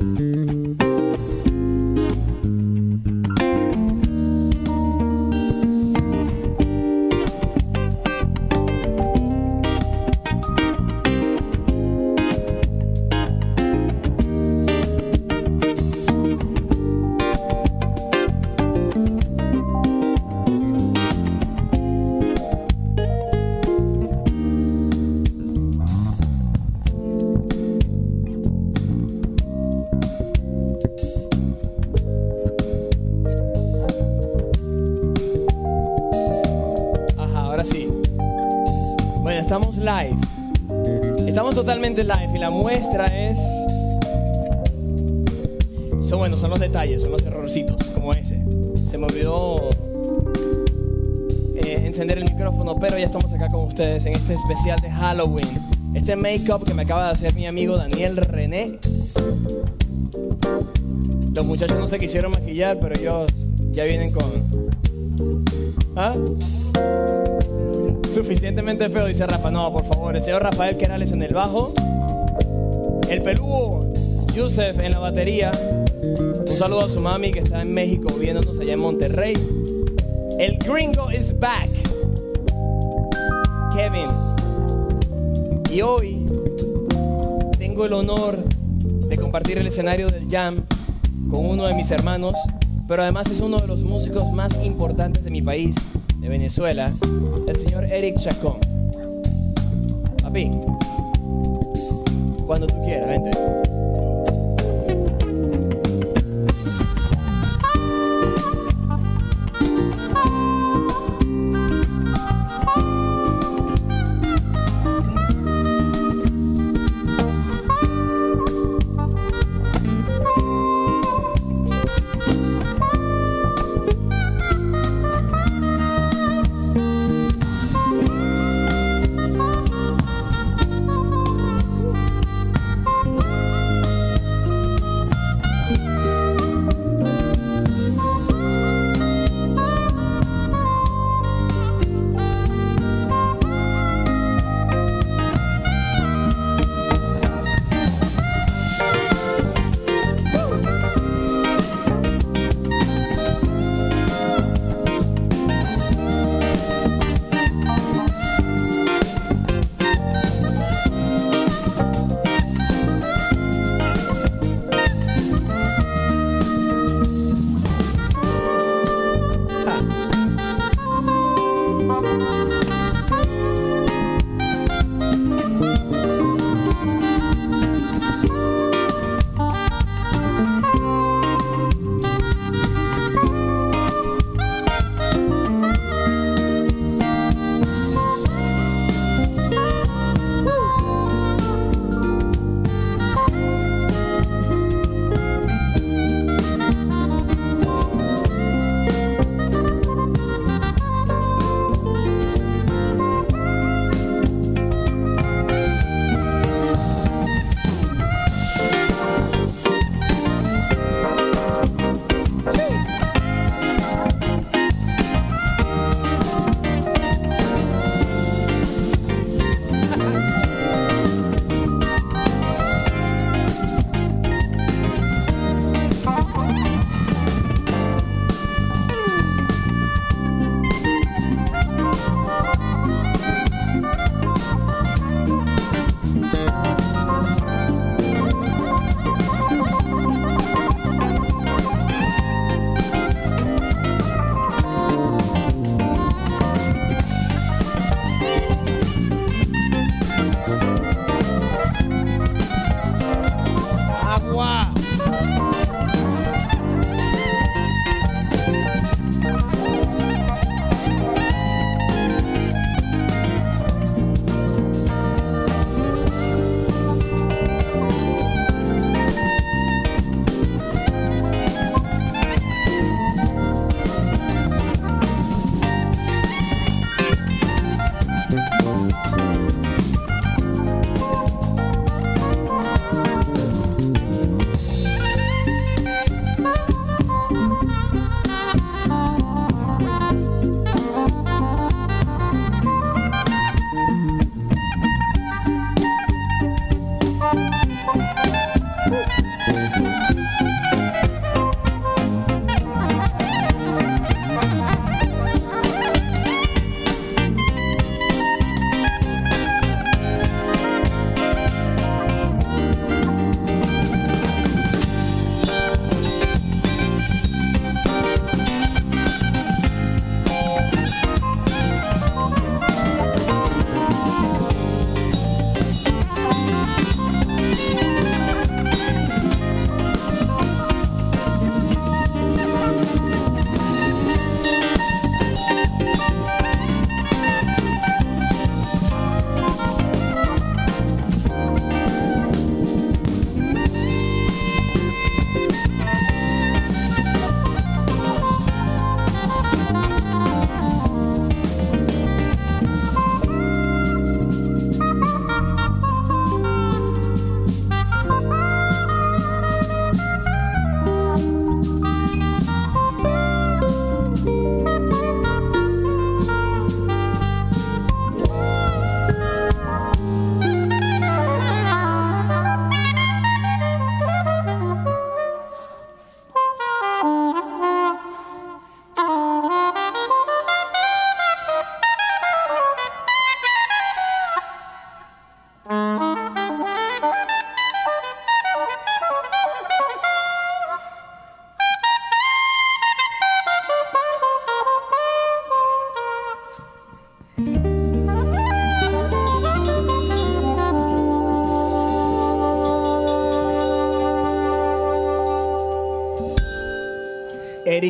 Ajá, ustedes en este especial de Halloween. Este make-up que me acaba de hacer mi amigo Daniel René. Los muchachos no se quisieron maquillar, pero ellos ya vienen con... ¿Ah? Suficientemente feo, dice Rafa. No, por favor. El señor Rafael Querales en el bajo. El peludo Yusef en la batería. Un saludo a su mami que está en México viéndonos allá en Monterrey. El gringo is back. Y hoy tengo el honor de compartir el escenario del jam con uno de mis hermanos, pero además es uno de los músicos más importantes de mi país, de Venezuela, el señor Eric Chacón. Papi, cuando tú quieras, vente.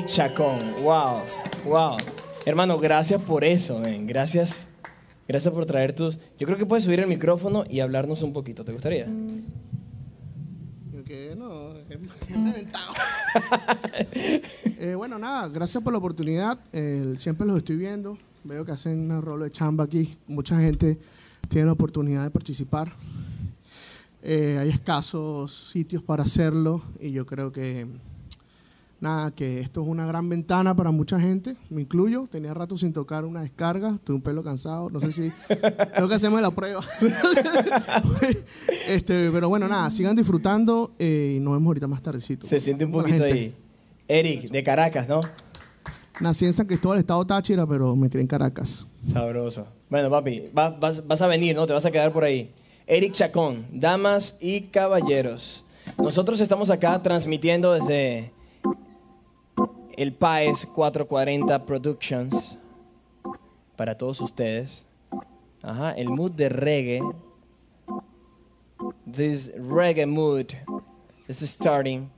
Chacón. Wow, wow. Hermano, gracias por eso, men. Gracias. Gracias por traer tus. Yo creo que puedes subir el micrófono y hablarnos un poquito. ¿Te gustaría? Que no. Eh, bueno, nada, gracias por la oportunidad. Eh, siempre los estoy viendo. Veo que hacen una rolo de chamba aquí. Mucha gente tiene la oportunidad de participar. Eh, hay escasos sitios para hacerlo y yo creo que nada, que esto es una gran ventana para mucha gente, me incluyo. Tenía rato sin tocar una descarga, estoy un pelo cansado, no sé si tengo que hacerme la prueba. este, pero bueno, nada, sigan disfrutando eh, y nos vemos ahorita más tardecito. Se siente un poquito ahí. Eric, de Caracas, ¿no? Nací en San Cristóbal, estado Táchira, pero me crié en Caracas. Sabroso. Bueno, papi, va- vas, vas a venir, ¿no? Te vas a quedar por ahí. Eric Chacón, damas y caballeros. Nosotros estamos acá transmitiendo desde el PAES 440 Productions para todos ustedes. Ajá, el mood de reggae. This reggae mood is starting.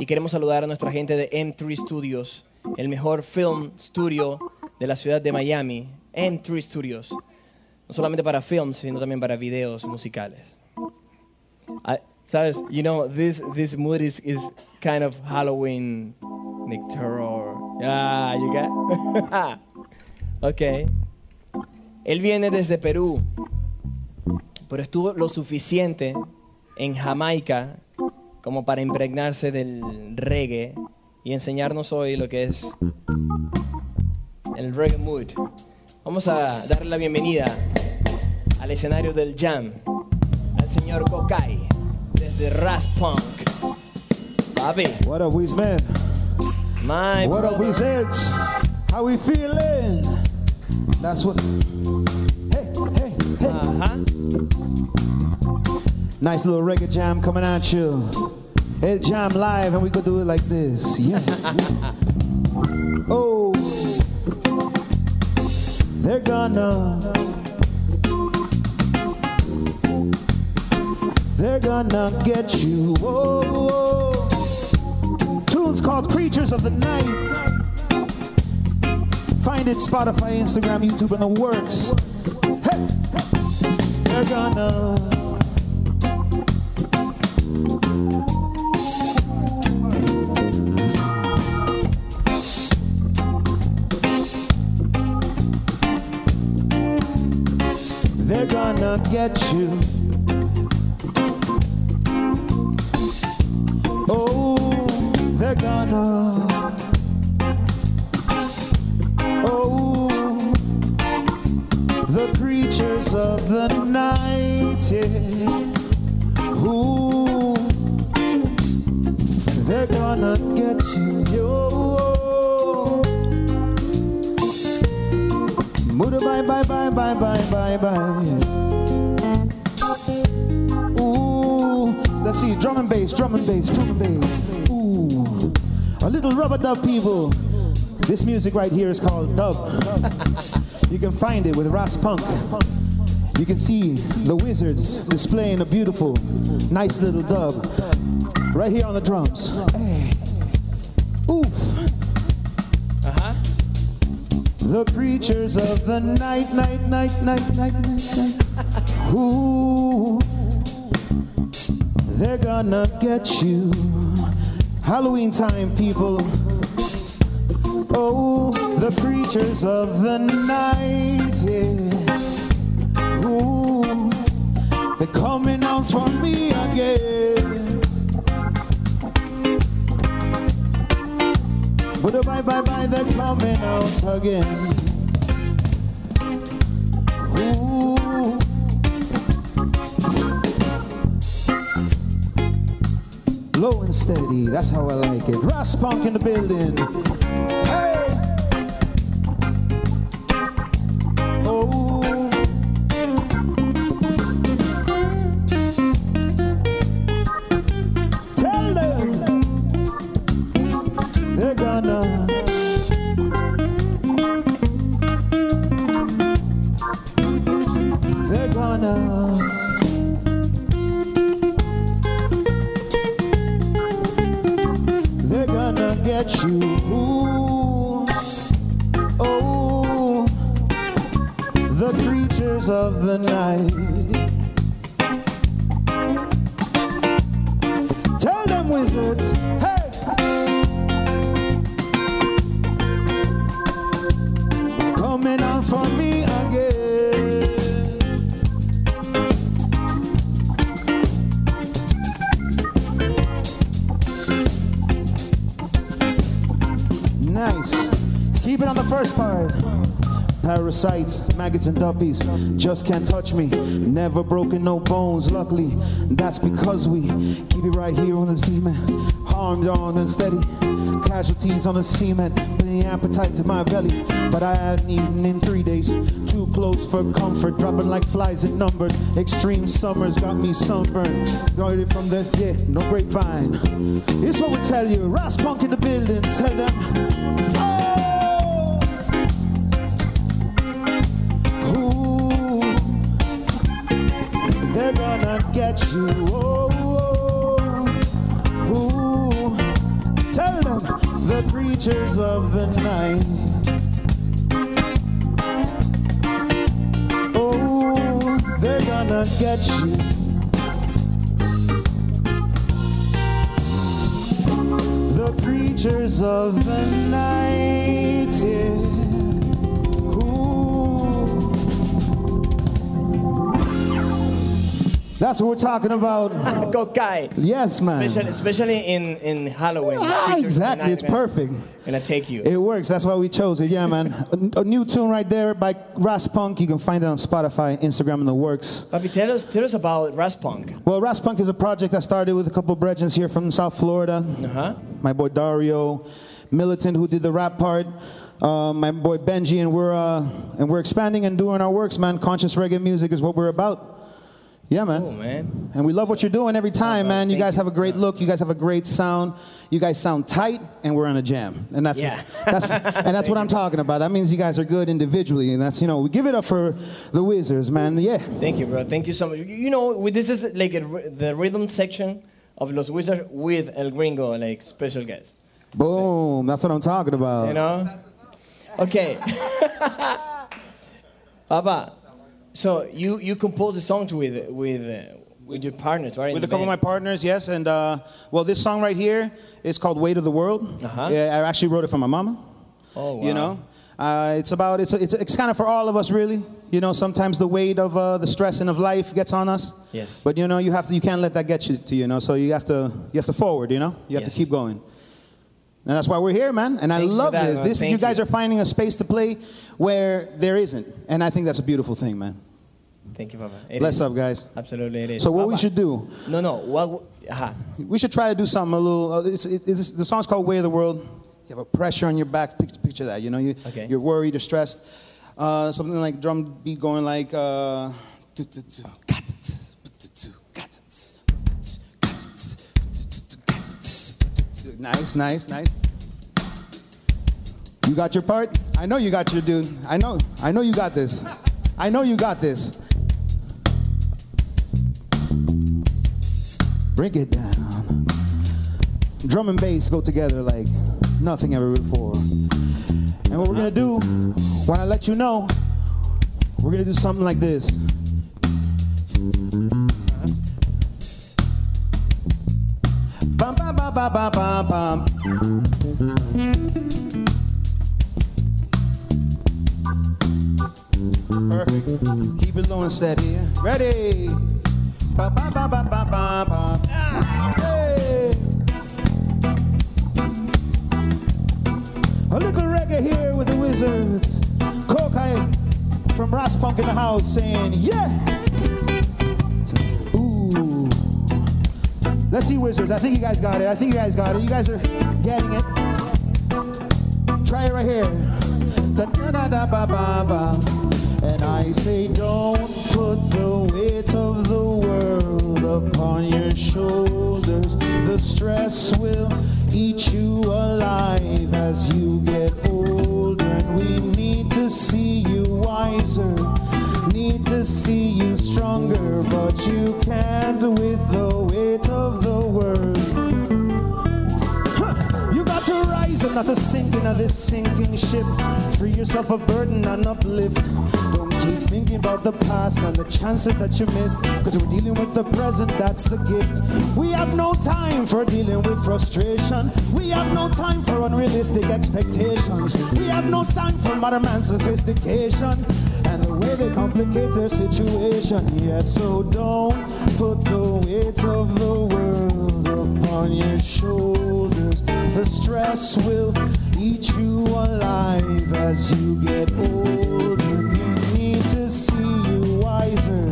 Y queremos saludar a nuestra gente de M3 Studios, el mejor film studio de la ciudad de Miami. M3 Studios. No solamente para films, sino también para videos musicales. I- Sabes, you know, this, this mood is, is kind of Halloween, Nick Terror. Ah, you got? ok. Él viene desde Perú, pero estuvo lo suficiente en Jamaica como para impregnarse del reggae y enseñarnos hoy lo que es el reggae mood. Vamos a darle la bienvenida al escenario del jam al señor Kokai desde Raspunk. Papi, What up, Weez man? My What up, brother. Weez heads? How we feeling? That's what. Hey, hey, hey. Ajá. Nice little reggae jam coming at you. El jam live, and we could do it like this. Yeah. oh. They're gonna. They're gonna get you. Whoa, whoa. Tunes called Creatures of the Night. Find it Spotify, Instagram, YouTube, and the works. Hey, they're gonna. They're gonna get you. Oh, of the night. Ooh, they're gonna get you. Bye bye bye bye bye bye bye. Ooh, let's see, drum and bass, drum and bass, drum and bass. A little rubber dub people. This music right here is called dub. You can find it with Ras Punk. You can see the wizards displaying a beautiful, nice little dub right here on the drums. Hey. Oof. Ajá. The creatures of the night, night, night, night, night, night, night. Ooh, they're gonna get you. Halloween time, people. Oh, the creatures of the night, yeah. Ooh, they're coming out for me again. But bye bye bye, they're coming out again. And steady, that's how I like it. Ras Punk in the building. Parasites, maggots, and duppies just can't touch me. Never broken no bones, luckily. That's because we keep it right here on the cement. Arms on and steady. Casualties on the cement. Plenty appetite to my belly. But I hadn't eaten in three days. Too close for comfort. Dropping like flies in numbers. Extreme summers got me sunburned. It from the, yeah, no grapevine. Here's what we tell you. Ras Punk in the building. Tell them. Oh. Tell them the creatures of the night. Oh, they're gonna get you. The creatures of the night. Yeah. That's what we're talking about. Kokai. Yes, man. Especially, especially in, in Halloween. Ah, Creatures of the exactly. It's perfect. And I take you. It works. That's why we chose it. Yeah, man. A, a new tune right there by Ras Punk. You can find it on Spotify, Instagram, and the works. Papi, tell us, tell us about Raspunk. Well, Ras Punk is a project I started with a couple of brethren here from South Florida. Uh-huh. My boy Dario, Militant, who did the rap part. Uh, my boy Benji, and we're uh, and we're expanding and doing our works, man. Conscious reggae music is what we're about. Yeah, man. Oh, man. And we love what you're doing every time, Oh, man. You guys you. have a great look. You guys have a great sound. You guys sound tight, and we're on a jam. And that's Yeah. that's and that's what I'm talking about. That means you guys are good individually, and that's you know we give it up for the Wizards, man. Yeah. Thank you, bro. Thank you so much. You- You know, this is like a, r- the rhythm section of Los Wizards with El Gringo, like special guest. Boom. That's what I'm talking about. You know? Okay. Papa, so you you composed the songs with with uh, with your partners, right? With a couple of my partners, yes, and uh, well, this song right here is called "Weight of the World." Uh-huh. Yeah, I actually wrote it for my mama. Oh, wow. You know, uh, it's about it's it's it's kind of for all of us, really. You know, sometimes the weight of uh, the stressing of life gets on us. Yes. But you know, you have to you can't let that get you to you know. So you have to you have to forward. You know, you have to keep going. And that's why we're here, man. And I Thank for love that, this. man. This Thank you guys you. are finding a space to play where there isn't, and I think that's a beautiful thing, man. Thank you, Papa. It Bless is. up, guys. Absolutely, it is. So what we should do? No, no. What, ajá. We should try to do something a little. Uh, it's, it, it's, the song's called "Way of the World." You have a pressure on your back. Picture, picture that. You know, you, Okay. you're worried, you're stressed. Uh, something like drum beat going like. Uh, Nice, nice, nice. You got your part? I know you got your dude. I know. I know you got this. I know you got this. Bring it down. Drum and bass go together like nothing ever before. And what we're gonna do, when I let you know, we're gonna do something like this. Bum, bum, bum, bum, bum, bum, bum. Perfect. Keep it low and steady. Ready? A little reggae here with the wizards. Kokai from Punk in the house saying, yeah. Ooh. Let's see, wizards. I think you guys got it. I think you guys got it. You guys are getting it. Try it right here. Ba ba ba. And I say, don't put the weight of the world upon your shoulders. The stress will eat you alive as you get older. And we need to see you wiser, need to see you stronger, but you can't with the weight of the world. Not to sinking of this sinking ship. Free yourself of burden and uplift. Don't keep thinking about the past and the chances that you missed. Cause we're dealing with the present, that's the gift. We have no time for dealing with frustration. We have no time for unrealistic expectations. We have no time for modern man sophistication. And the way they complicate their situation. Yes, so don't put the weight of the world upon your shoulders. The stress will eat you alive as you get older. Need to see you wiser,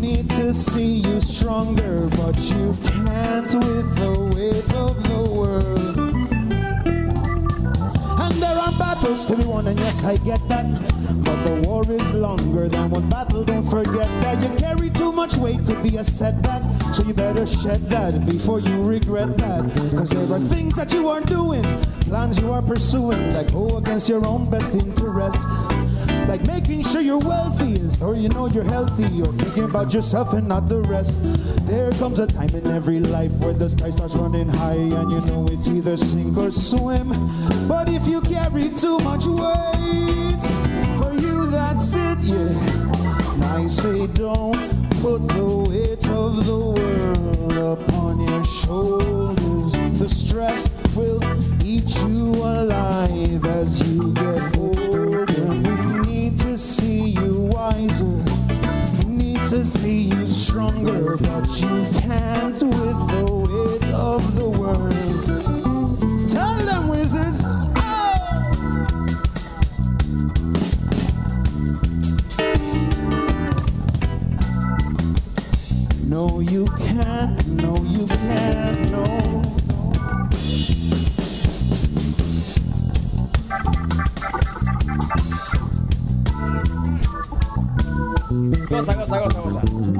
need to see you stronger, but you can't with the weight of the world. And there are battles to be won, and yes, I get that. But the war is longer than one battle. Don't forget that you carry too much weight, could be a setback. So you better shed that before you regret that. Cause there are things that you aren't doing, plans you are pursuing that go against your own best interest. Like making sure you're wealthy, or you know you're healthy, or thinking about yourself and not the rest. There comes a time in every life where the tide starts running high, and you know it's either sink or swim. But if you carry too much weight, I say don't put the weight of the world upon your shoulders. The stress will eat you alive as you get older. We need to see you wiser. We need to see you stronger, but you can't with the weight of the world. Tell them, wizards. No, you can't. No, you can't. No. Goza, goza, goza, goza.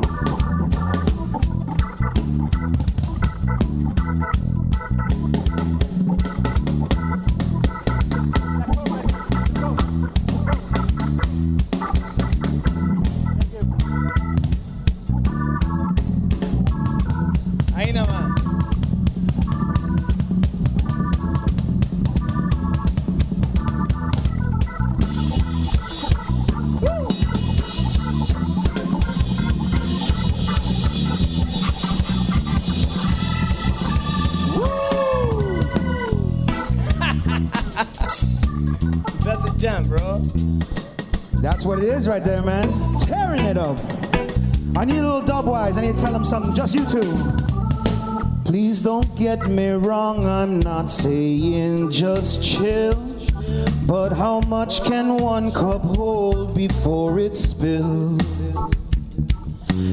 Right there, man. Tearing it up. I need a little dub wise. I need to tell them something. Just you two. Please don't get me wrong. I'm not saying just chill. But how much can one cup hold before it spills?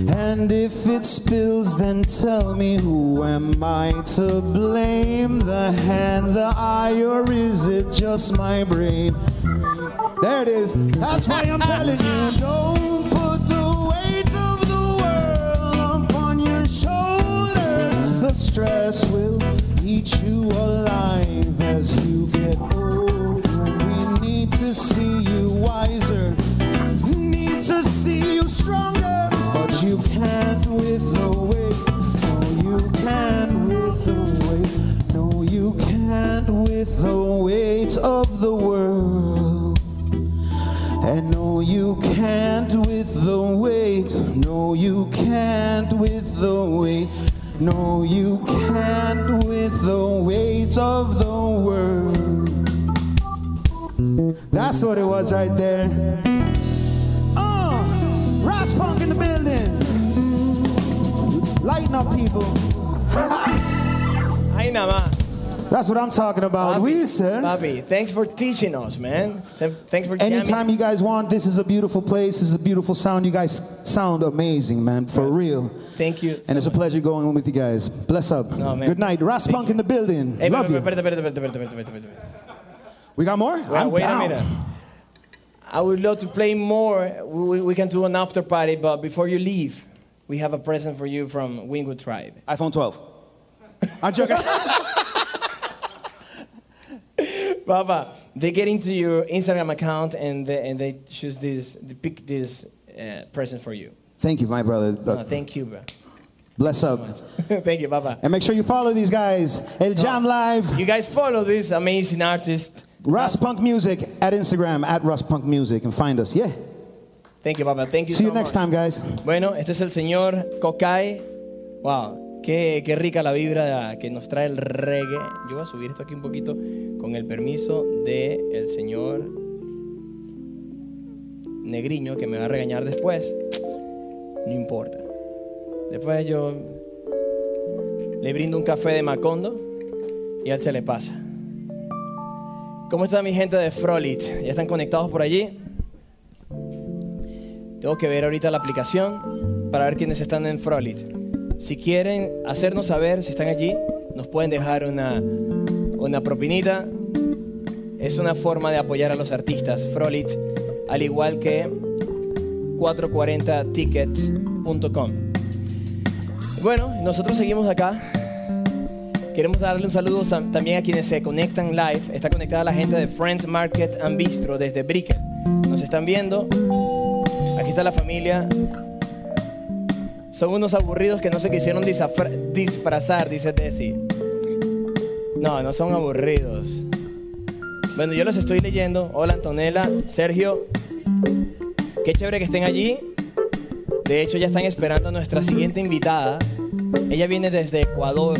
And if it spills, then tell me who am I to blame? The hand, the eye, or is it just my brain? There it is. That's why I'm telling you, don't put the weight of the world upon your shoulders. The stress will eat you alive as you get older. We need to see you wiser, We need to see you stronger, but you can't with the weight. No, you can't with the weight. No, you can't with the weight of the world. Can't with the weight. No, you can't with the weight. No, you can't with the weight of the world. That's what it was right there. Uh, Ross Punk in the building. Lighten up, people. Ahí nada más. That's what I'm talking about. We said. Papi, thanks for teaching us, man. Thanks for jamming. Anytime you guys want, this is a beautiful place. This is a beautiful sound. You guys sound amazing, man, for real. Thank you. And it's a pleasure going with you guys. Bless up. No, man. Good night. Ras Punk in the building. Hey, Love you. espérate, espérate, espérate, espérate. We got more? Wait, I'm wait down. a minute. I would love to play more. We, we can do an after party, but before you leave, we have a present for you from Wingwood Tribe. iPhone 12. I'm joking. Papa, they get into your Instagram account and they, and they choose this, they pick this uh, present for you. Thank you, my brother. No, thank you, bro. Bless up. thank you, Papa. And make sure you follow these guys. El Jam Live, You guys follow this amazing artist. Ras Punk Music at Instagram, at Ras Punk Music, and find us. Yeah. Thank you, Papa. Thank you See so you next much. time, guys. Bueno, este es el señor Kokai. Wow, qué, qué rica la vibra que nos trae el reggae. Yo voy a subir esto aquí un poquito con el permiso del el señor Negriño, que me va a regañar después. No importa. Después yo le brindo un café de Macondo y a él se le pasa. ¿Cómo está mi gente de Frolit? ¿Ya están conectados por allí? Tengo que ver ahorita la aplicación para ver quiénes están en Frolit. Si quieren hacernos saber si están allí, nos pueden dejar una, una propinita. Es una forma de apoyar a los artistas. Frolit, al igual que 440tickets.com. Bueno, nosotros seguimos acá. Queremos darle un saludo también a quienes se conectan live. Está conectada la gente de Friends Market and Bistro desde Brickell. Nos están viendo. Aquí está la familia. Son unos aburridos que no se quisieron disfrazar, dice Desi. No, no son aburridos. Bueno, yo los estoy leyendo. Hola Antonella, Sergio. Qué chévere que estén allí. De hecho, ya están esperando a nuestra siguiente invitada. Ella viene desde Ecuador.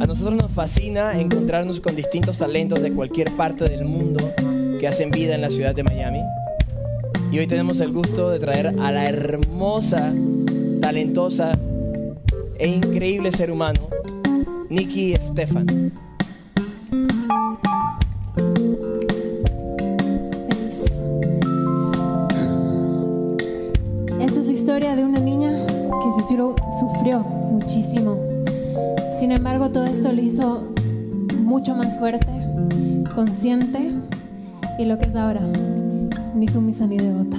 A nosotros nos fascina encontrarnos con distintos talentos de cualquier parte del mundo que hacen vida en la ciudad de Miami. Y hoy tenemos el gusto de traer a la hermosa, talentosa e increíble ser humano, Nikki Stefan. Esta es la historia de una niña que sufrió, sufrió muchísimo. Sin embargo, todo esto le hizo mucho más fuerte, consciente y lo que es ahora, ni sumisa ni devota.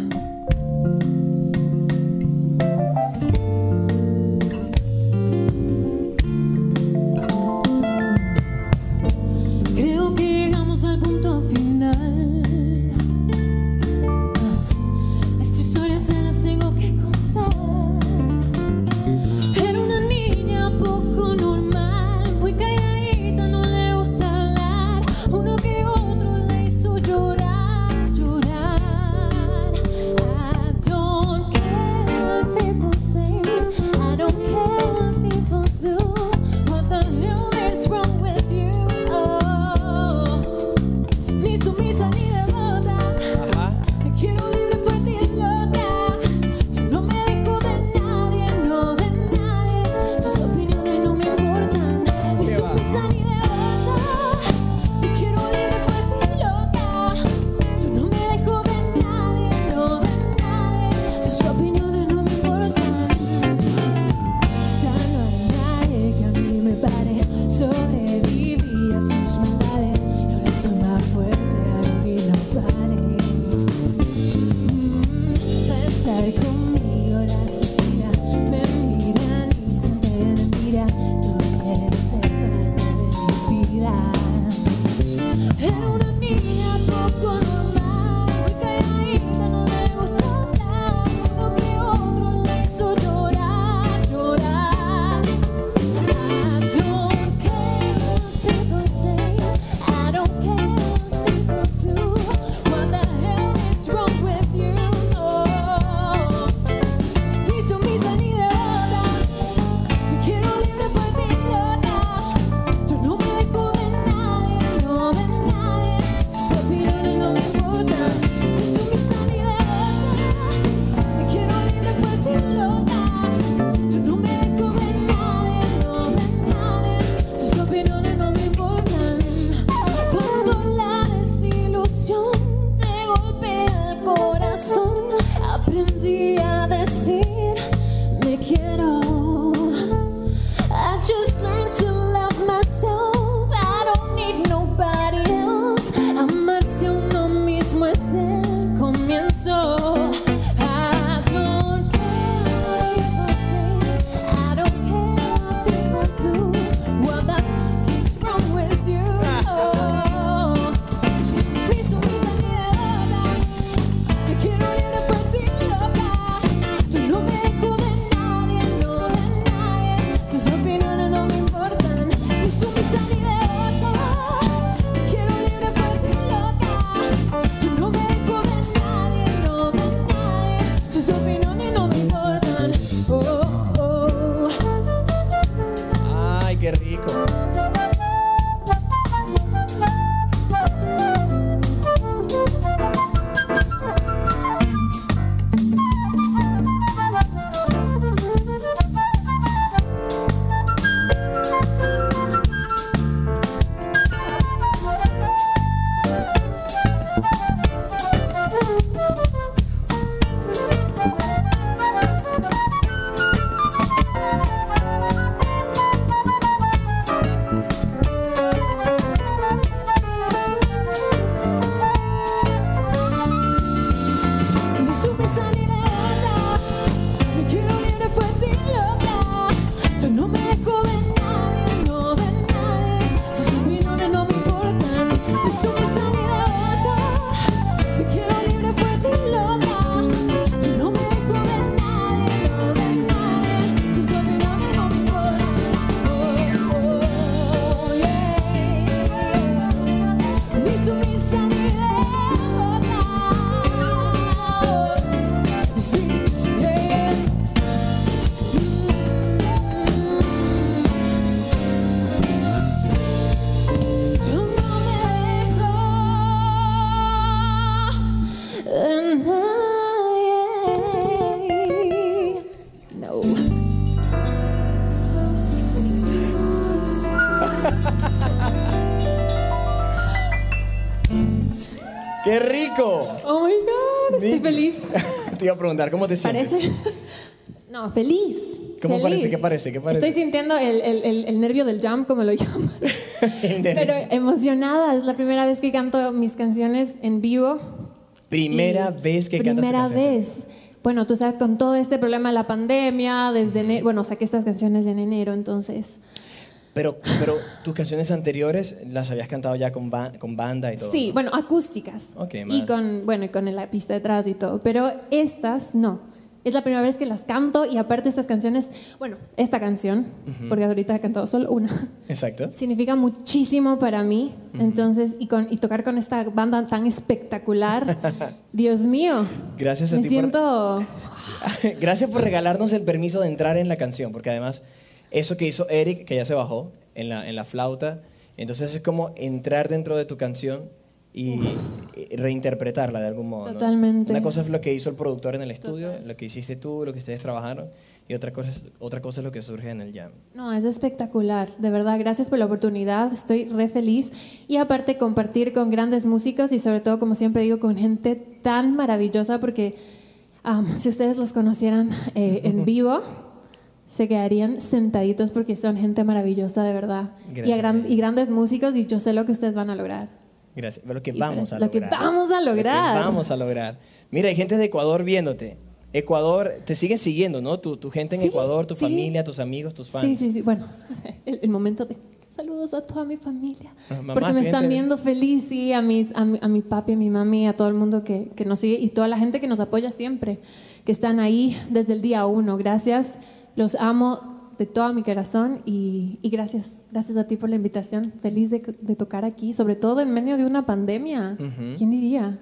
Iba a preguntar, ¿cómo te sientes? Parece. No, feliz. ¿Cómo feliz. parece? ¿Qué parece? ¿Qué parece? Estoy sintiendo el, el- el- el nervio del jump, como lo llaman. Pero emocionada. Es la primera vez que canto mis canciones en vivo. Primera Y vez que cantas Primera vez. Bueno, tú sabes, con todo este problema de la pandemia, desde enero, bueno, saqué estas canciones en enero, entonces. Pero, pero tus canciones anteriores las habías cantado ya con, ba- con banda y todo. Sí, ¿no? bueno, acústicas. Ok, y con, bueno, y con la pista detrás y todo. Pero estas no. Es la primera vez que las canto y aparte estas canciones, bueno, esta canción, porque ahorita he cantado solo una, Exacto. significa muchísimo para mí. Entonces, y, con, y tocar con esta banda tan espectacular, Dios mío. Gracias a Me ti por- siento... Gracias por regalarnos el permiso de entrar en la canción, porque además eso que hizo Eric, que ya se bajó en la, en la flauta, entonces es como entrar dentro de tu canción y, reinterpretarla de algún modo. ¿no? Totalmente. Una cosa es lo que hizo el productor en el estudio, lo que hiciste tú, lo que ustedes trabajaron, y otra cosa, es, otra cosa es lo que surge en el jam. No, es espectacular, de verdad, gracias por la oportunidad, estoy re feliz y aparte compartir con grandes músicos y sobre todo, como siempre digo, con gente tan maravillosa porque si ustedes los conocieran eh, en vivo, se quedarían sentaditos porque son gente maravillosa, de verdad, y, Gracias. gran- y grandes músicos y yo sé lo que ustedes van a lograr. Gracias. Lo que Y vamos a lo que lograr. vamos a Lo que lograr. vamos a lograr. Mira, hay gente de Ecuador viéndote. Ecuador, te siguen siguiendo, ¿no? Tu, tu gente en Sí, Ecuador, tu sí. familia, tus amigos, tus fans. Sí, sí, sí. Bueno, el, el momento de saludos a toda mi familia. Ah, mamá, porque me están viendo feliz, sí, a, mis, a, mi, a mi papi, a mi mami, a todo el mundo que, que nos sigue y toda la gente que nos apoya siempre, que están ahí desde el día uno. Gracias, los amo de todo mi corazón y, y gracias, gracias a ti por la invitación. Feliz de, de tocar aquí, sobre todo en medio de una pandemia. Ujú. ¿Quién diría?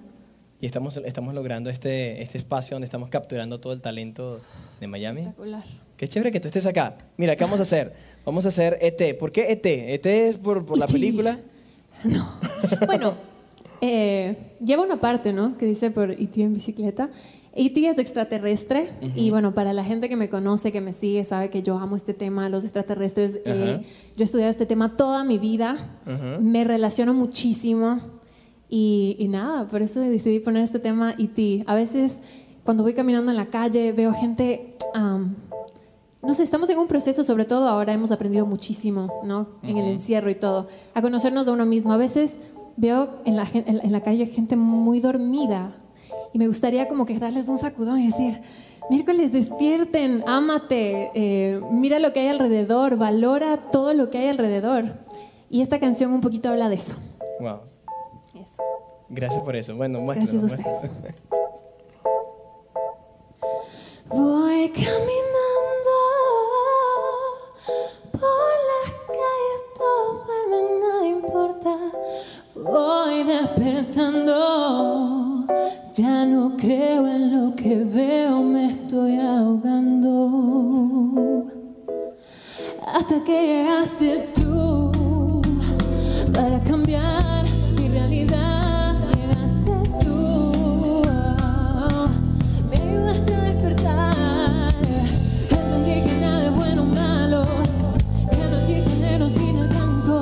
Y estamos, estamos logrando este, este espacio donde estamos capturando todo el talento de Miami. Espectacular. Qué chévere que tú estés acá. Mira, ¿qué vamos a hacer? Vamos a hacer ET. ¿Por qué ET? ¿ET es por, por la E.T.. película? No. Bueno, eh, lleva una parte, ¿no? Que dice por E.T. en bicicleta. E.T. es extraterrestre y bueno, para la gente que me conoce, que me sigue, sabe que yo amo este tema, los extraterrestres. eh, Ajá. yo he estudiado este tema toda mi vida, me relaciono muchísimo y, y nada, por eso decidí poner este tema E.T. A veces cuando voy caminando en la calle veo gente... am, no sé, estamos en un proceso, sobre todo ahora hemos aprendido muchísimo, ¿no? En el encierro y todo, a conocernos a uno mismo. A veces veo en la- en la calle gente muy dormida y me gustaría como que darles un sacudón y decir, miércoles, despierten, ámate, eh, mira lo que hay alrededor, valora todo lo que hay alrededor. Y esta canción un poquito habla de eso. Wow. Eso. Gracias por eso. Bueno, muéstranos, Gracias a ustedes. Voy caminando por las calles, todo duerme, nada importa. Voy despertando, ya no creo en lo que veo, me estoy ahogando. Hasta que llegaste tú para cambiar mi realidad. Llegaste tú, me ayudaste a despertar. Entendí que nada es bueno o malo, que no soy negro sino blanco.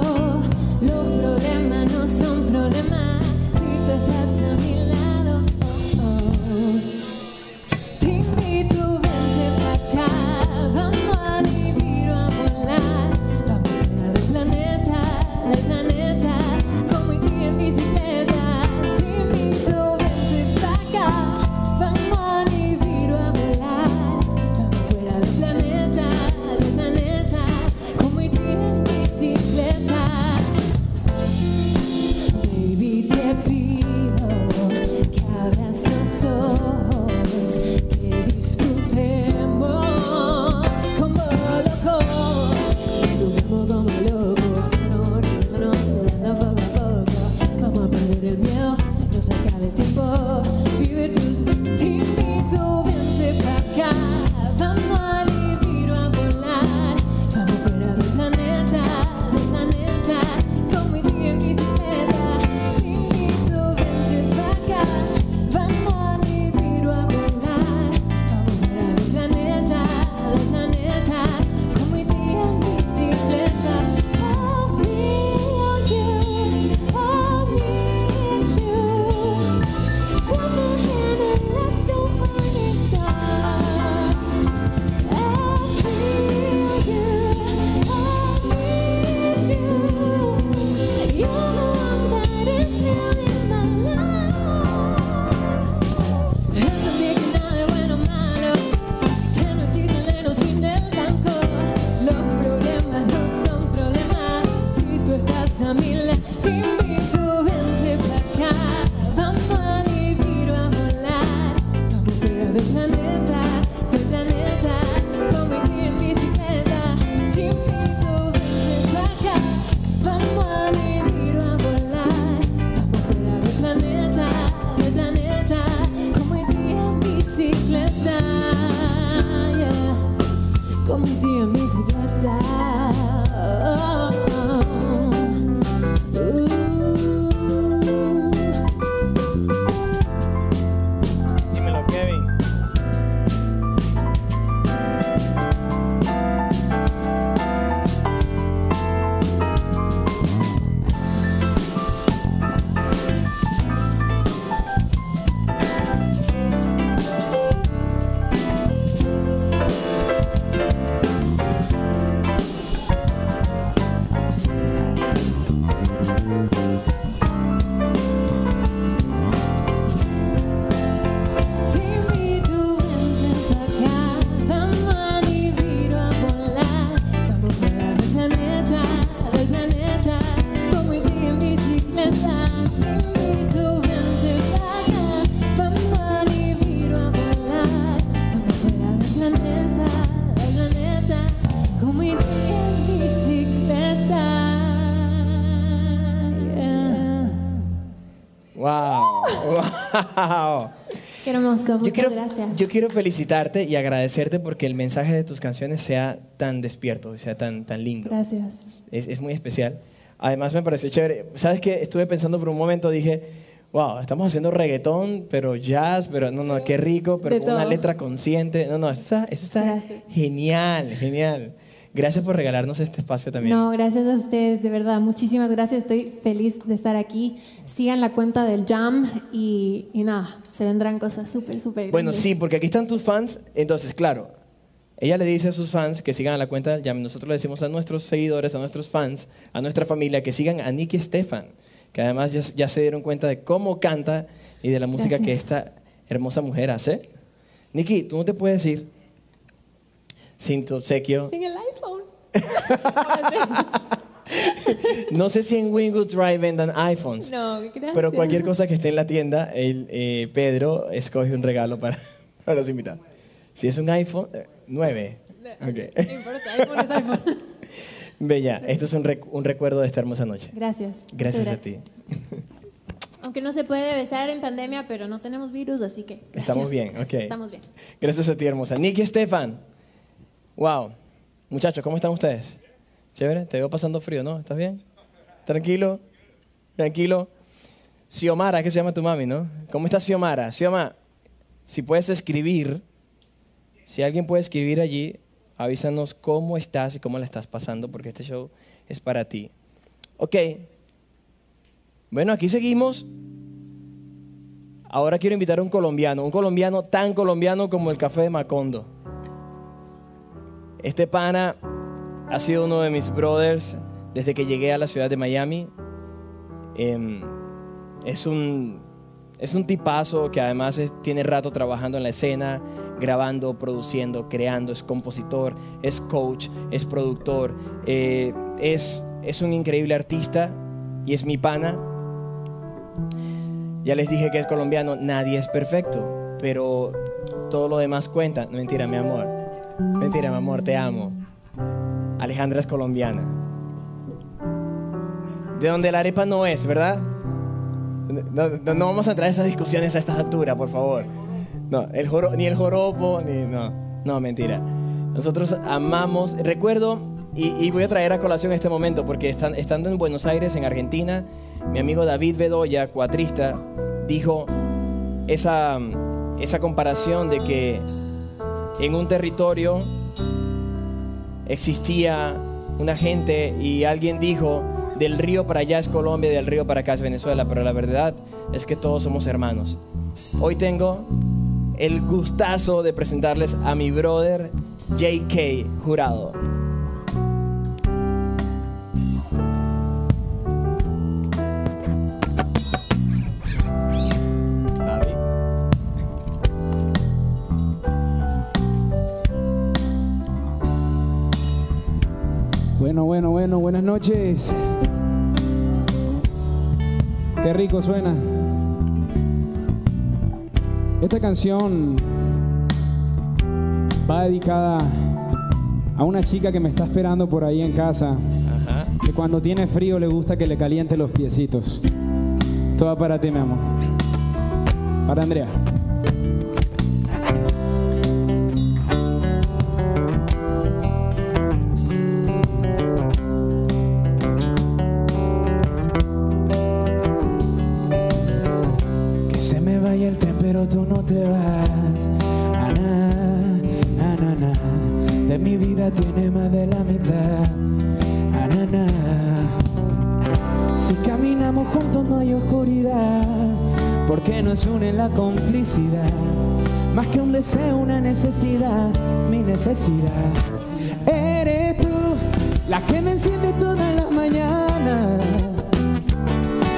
Los problemas no son problemas Hermoso, Yo muchas quiero, gracias. yo quiero felicitarte y agradecerte porque el mensaje de tus canciones sea tan despierto, sea tan, tan lindo. Gracias. Es, es muy especial. Además me pareció chévere. ¿Sabes qué? Estuve pensando por un momento, dije, wow, estamos haciendo reggaetón, pero jazz, pero no, no, qué rico, pero una letra consciente. No, no, eso está, eso está genial, genial. Gracias por regalarnos este espacio también. No, gracias a ustedes, de verdad. Muchísimas gracias. Estoy feliz de estar aquí. Sigan la cuenta del Jam y, y nada, se vendrán cosas súper, súper Bueno, grandes. sí, porque aquí están tus fans. Entonces, claro, ella le dice a sus fans que sigan a la cuenta del Jam. Nosotros le decimos a nuestros seguidores, a nuestros fans, a nuestra familia, que sigan a Nicky Stefan, que además ya, ya se dieron cuenta de cómo canta y de la música que Gracias. esta hermosa mujer hace. Nicky, tú no te puedes ir sin tu obsequio. Sin el iPhone. No sé si en Wingwood Drive vendan iPhones. No, gracias. Pero cualquier cosa que esté en la tienda, el, eh, Pedro escoge un regalo para, para los invitados. Si es un iPhone, eh, 9. Ok. No importa, iPhone es iPhone. Bella, esto es un, rec- un recuerdo de esta hermosa noche. Gracias. Gracias, a ti. Aunque no se puede besar en pandemia, pero no tenemos virus, así que. gracias. Estamos bien, ok. Estamos bien. Gracias a ti, hermosa. Nicky Estefan. Wow. Muchachos, ¿cómo están ustedes? Chévere, te veo pasando frío, ¿no? ¿Estás bien? Tranquilo, tranquilo. Xiomara, que se llama tu mami, ¿no? ¿Cómo estás, Xiomara? Xioma, si puedes escribir, si alguien puede escribir allí, avísanos cómo estás y cómo la estás pasando, porque este show es para ti. Ok. Bueno, aquí seguimos. Ahora quiero invitar a un colombiano, un colombiano tan colombiano como el café de Macondo. Este pana ha sido uno de mis brothers desde que llegué a la ciudad de Miami. Em, es, un, es un tipazo que además tiene rato trabajando en la escena, grabando, produciendo, creando, es compositor, es coach, es productor, eh, es, es un increíble artista y es mi pana. Ya les dije que es colombiano, nadie es perfecto, pero todo lo demás cuenta. No, mentira, mi amor. Mentira, mi amor, te amo. Alejandra es colombiana. De donde la arepa no es, ¿verdad? No, vamos a entrar en esas discusiones a esta altura, por favor. No, el joro- ni el joropo, ni no. No, mentira. Nosotros amamos. Recuerdo, y, y voy a traer a colación este momento, porque están, estando en Buenos Aires, en Argentina, mi amigo David Bedoya, cuatrista, dijo esa, esa comparación de que en un territorio existía una gente y alguien dijo, del río para allá es Colombia, del río para acá es Venezuela, pero la verdad es que todos somos hermanos. Hoy tengo el gustazo de presentarles a mi brother JK Jurado. Bueno, bueno, buenas noches. Qué rico suena. Esta canción va dedicada a una chica que me está esperando por ahí en casa, Ajá. que cuando tiene frío le gusta que le caliente los piecitos. Todo para ti, mi amor. Para Andrea. Porque nos une la complicidad. Más que un deseo, una necesidad, mi necesidad. Eres tú la que me enciende todas las mañanas.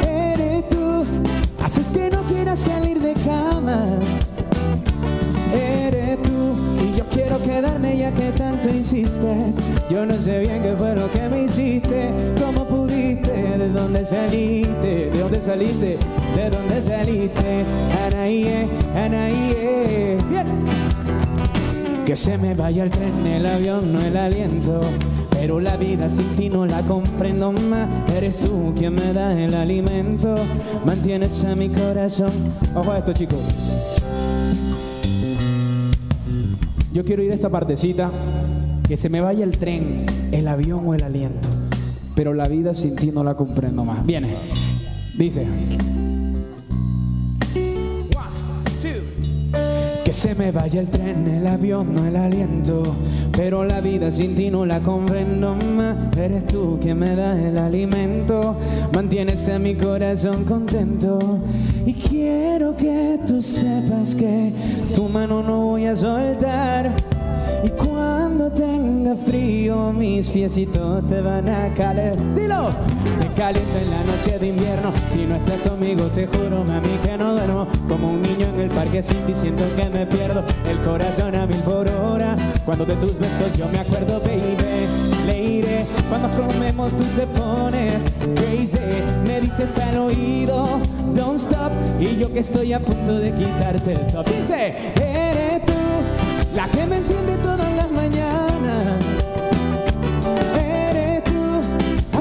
Eres tú, haces que no quiera salir de cama. Eres tú quiero quedarme ya que tanto insistes. Yo no sé bien qué fue lo que me hiciste, cómo pudiste, de dónde saliste, de dónde saliste, de dónde saliste. Anaíe, Anaíe. Bien. Que se me vaya el tren, el avión, no el aliento. Pero la vida sin ti no la comprendo más. Eres tú quien me da el alimento. Mantienes a mi corazón. Ojo a esto, chicos. Yo quiero ir a esta partecita. Que se me vaya el tren, el avión o el aliento. Pero la vida sin ti no la comprendo más. Viene. Dice. Que se me vaya el tren, el avión, no el aliento. Pero la vida sin ti no la comprendo más. Eres tú quien me da el alimento. Mantienes a mi corazón contento. Y quiero que tú sepas que tu mano no voy a soltar. Y cuando frío, mis piecitos te van a calentar. Dilo, te caliento en la noche de invierno. Si no estás conmigo, te juro, mami, que no duermo. Como un niño en el parque sin ti, siento que me pierdo. El corazón a mil por hora. Cuando de tus besos yo me acuerdo, baby. Le iré cuando comemos, tú te pones crazy. Me dices al oído, don't stop. Y yo que estoy a punto de quitarte el top. Dice, eres tú la que me enciende todas las mañanas.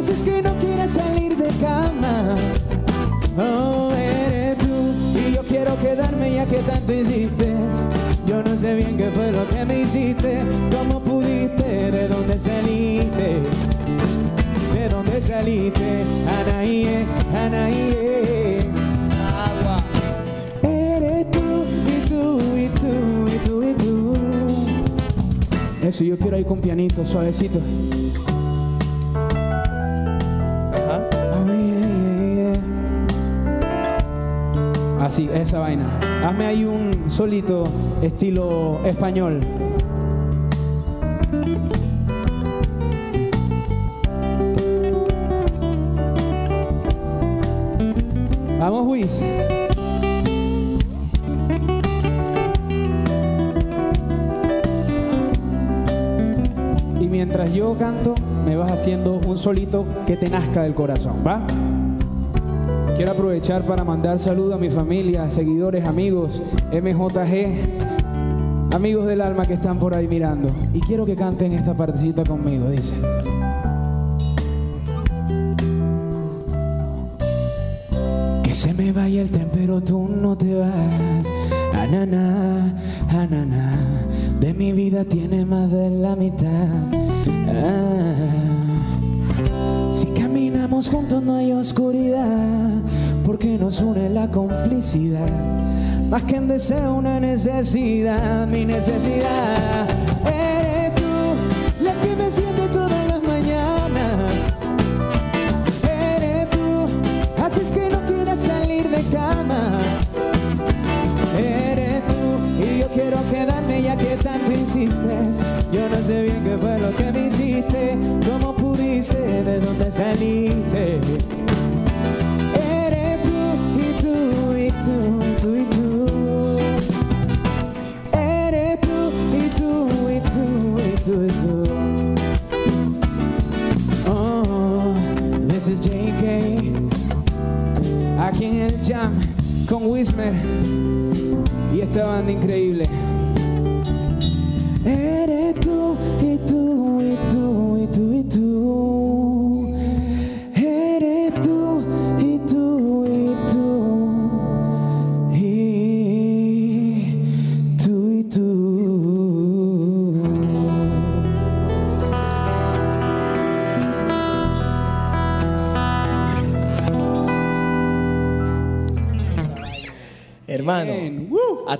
Haces que no quieras salir de cama. Oh, eres tú, y yo quiero quedarme ya que tanto insistes. Yo no sé bien qué fue lo que me hiciste, cómo pudiste, de dónde saliste, de dónde saliste, Anaíe, Anaíe. Agua. Eres tú, y tú, y tú, y tú, y tú. Eso, yo quiero ir con pianito, suavecito. Así, esa vaina. Hazme ahí un solito estilo español. Vamos, Luis. Y mientras yo canto, me vas haciendo un solito que te nazca del corazón, ¿va? Quiero aprovechar para mandar saludos a mi familia, seguidores, amigos, MJG, amigos del alma que están por ahí mirando. Y quiero que canten esta partecita conmigo, dice. Que se me vaya el tren, pero tú no te vas. Anana, anana, de mi vida tiene más de la mitad. Ah. Juntos no hay oscuridad, porque nos une la complicidad. Más que en deseo, una necesidad, mi necesidad. Eres tú la que me enciende todas las mañanas. Eres tú, haces que no quiera salir de cama. Eres tú y yo quiero quedarme ya que tanto insistes. Yo no sé bien qué fue lo de dónde saliste. Eres tú y tú y tú tú y tú. Eres tú y tú y tú y tú y tú. Oh, this is JK. aquí en el Jam con Wismer y esta banda increíble.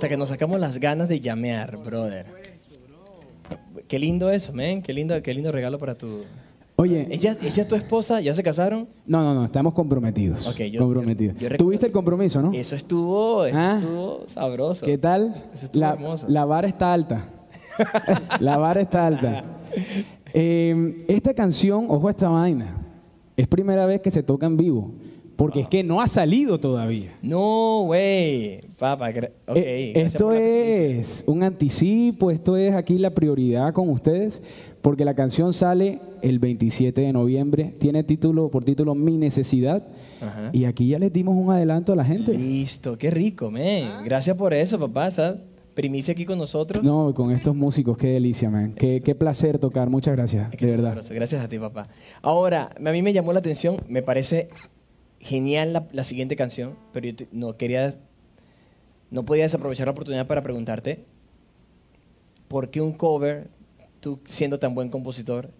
Que nos sacamos las ganas de llamear, brother. Qué lindo eso, men. Qué lindo, qué lindo regalo para tu. Oye, ¿Ella, ella tu esposa? ¿Ya se casaron? no, no, no, estamos comprometidos. Ok, yo- comprometidos. yo- yo recuerdo- Tuviste el compromiso, ¿no? Eso estuvo, eso Ah. estuvo sabroso. ¿Qué tal? Eso estuvo La, hermoso. la vara está alta. la vara está alta. Eh, esta canción, ojo a esta vaina, es primera vez que se toca en vivo. Porque es que no ha salido todavía. No, güey. Papá, ok. Eh, gracias esto es un anticipo, esto es aquí la prioridad con ustedes, porque la canción sale el 27 de noviembre, tiene título por título Mi Necesidad, Ajá. y aquí ya les dimos un adelanto a la gente. Listo, qué rico, men. Gracias por eso, papá. ¿sabes? Primicia aquí con nosotros. No, con estos músicos, qué delicia, man. Qué, qué placer tocar, muchas gracias, Es que de verdad. sabroso. Gracias a ti, papá. Ahora, a mí me llamó la atención, me parece genial la, la siguiente canción, pero yo te- no quería, no podía desaprovechar la oportunidad para preguntarte, ¿por qué un cover, tú siendo tan buen compositor,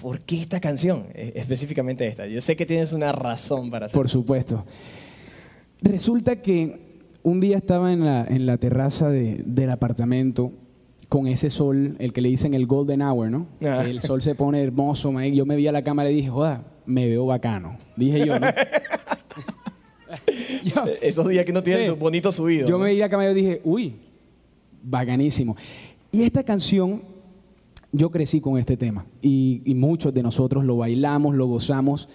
por qué esta canción, e- específicamente esta? Yo sé que tienes una razón para hacerlo. Por supuesto. Resulta que un día estaba en la, en la terraza de- del apartamento con ese sol, el que le dicen el golden hour, ¿no? Ah. Que el sol se pone hermoso, man. Yo me vi a la cámara y dije, joda, me veo bacano. Dije yo, ¿no? Yo- Esos días que no tienen Sí. bonito subido. yo ¿no? me vi a la cámara y dije, uy, bacanísimo. Y esta canción, yo crecí con este tema y, y muchos de nosotros lo bailamos, lo gozamos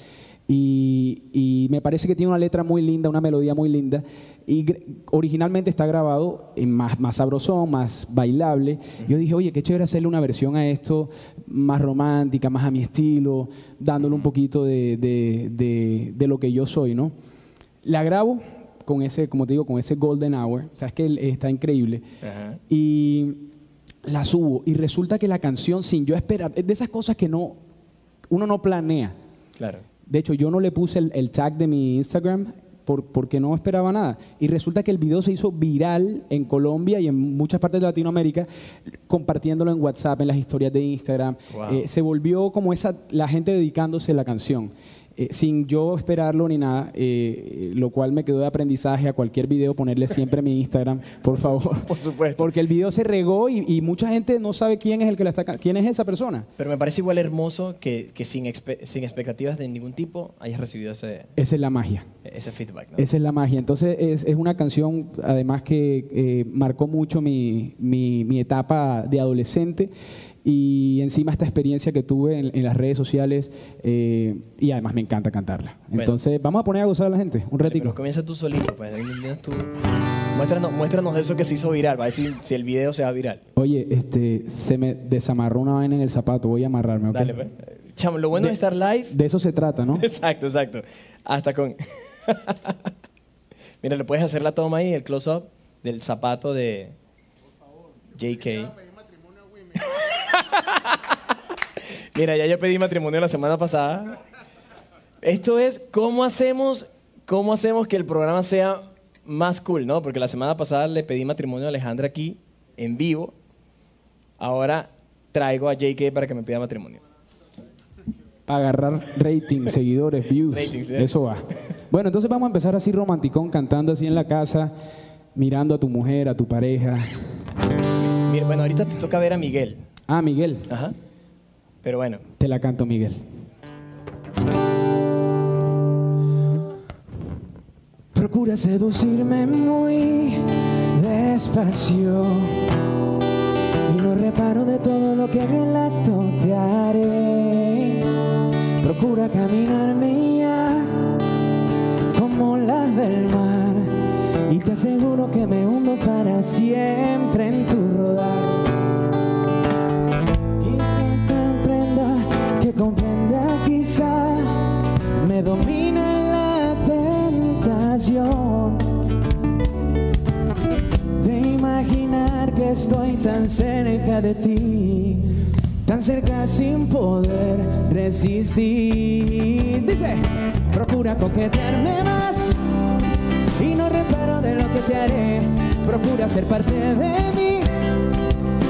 y, y me parece que tiene una letra muy linda, una melodía muy linda y originalmente está grabado en más, más sabrosón, más bailable. Yo dije, oye, qué chévere hacerle una versión a esto más romántica, más a mi estilo, dándole un poquito de, de- de- de lo que yo soy, ¿no? La grabo con ese, como te digo, con ese golden hour. O sea, es que está increíble. Ajá. Y la subo. Y resulta que la canción, sin yo esperar, es de esas cosas que no, uno no planea. Claro. De hecho, yo no le puse el, el tag de mi Instagram por- porque no esperaba nada. Y resulta que el video se hizo viral en Colombia y en muchas partes de Latinoamérica, compartiéndolo en WhatsApp, en las historias de Instagram. Wow. Eh, se volvió como esa, la gente dedicándose a la canción. Eh, sin yo esperarlo ni nada, eh, lo cual me quedó de aprendizaje a cualquier video ponerle siempre mi Instagram, por favor. Por supuesto. Porque el video se regó y, y mucha gente no sabe quién es el que la está, quién es esa persona. Pero me parece igual hermoso que, que sin, expe- sin expectativas de ningún tipo hayas recibido ese, Esa es la magia. ese feedback. ¿no? Esa es la magia. Entonces es, es una canción, además que eh, marcó mucho mi, mi- mi etapa de adolescente y encima esta experiencia que tuve en, en las redes sociales eh, y además me encanta cantarla. Bueno. Entonces vamos a poner a gozar a la gente un pero comienza tú solito, pues. tú. Muéstranos, muéstranos eso que se hizo viral, para ver si, si el video se va viral. Oye, este, se me desamarró una vaina en el zapato, voy a amarrarme, ¿ok? Dale, pues. Chamo, lo bueno de, De- estar live. De eso se trata, ¿no? Exacto, exacto. Hasta con. Mira, le puedes hacer la toma ahí, el close-up del zapato de JK. Mira, ya yo pedí matrimonio la semana pasada. Esto es cómo hacemos, cómo hacemos que el programa sea más cool, ¿no? Porque la semana pasada le pedí matrimonio a Alejandra aquí, en vivo. Ahora traigo a JK para que me pida matrimonio. Para agarrar rating, seguidores, views. Ratings, ¿eh? Eso va. Bueno, entonces vamos a empezar así romanticón, cantando así en la casa, mirando a tu mujer, a tu pareja. Mira, bueno, ahorita te toca ver a Miguel. Ah, Miguel. Ajá. Pero bueno, Te la canto, Miguel. Procura seducirme muy despacio y no reparo de todo lo que en el acto te haré. Procura caminarme ya como las del mar y te aseguro que me hundo para siempre en tu rodar. Me domina la tentación de imaginar que estoy tan cerca de ti, tan cerca sin poder resistir. Dice, procura coquetearme más y no reparo de lo que te haré. Procura ser parte de mí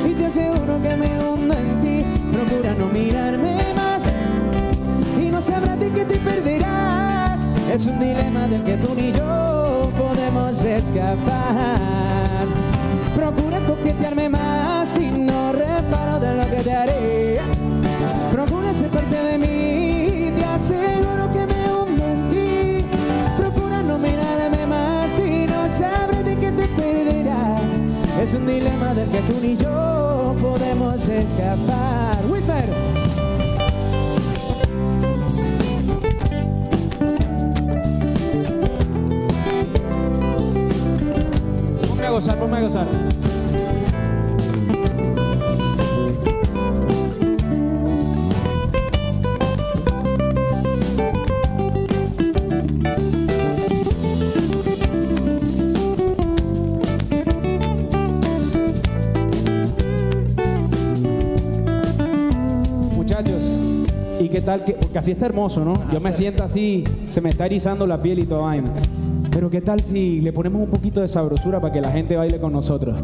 y te aseguro que me hundo en ti. Procura no mirarme más no sabrás de que te perderás. Es un dilema del que tú ni yo podemos escapar. Procura coquetearme más y no reparo de lo que te haré. Procura ser parte de mí, te aseguro que me hundo en ti. Procura no mirarme más y no sabré de que te perderás. Es un dilema del que tú ni yo podemos escapar. Whisper. Gozar, ponme a gozar. Muchachos, ¿y qué tal? Que, porque así está hermoso, ¿no? Yo me siento así, se me está erizando la piel y toda vaina. Pero ¿qué tal si le ponemos un poquito de sabrosura para que la gente baile con nosotros?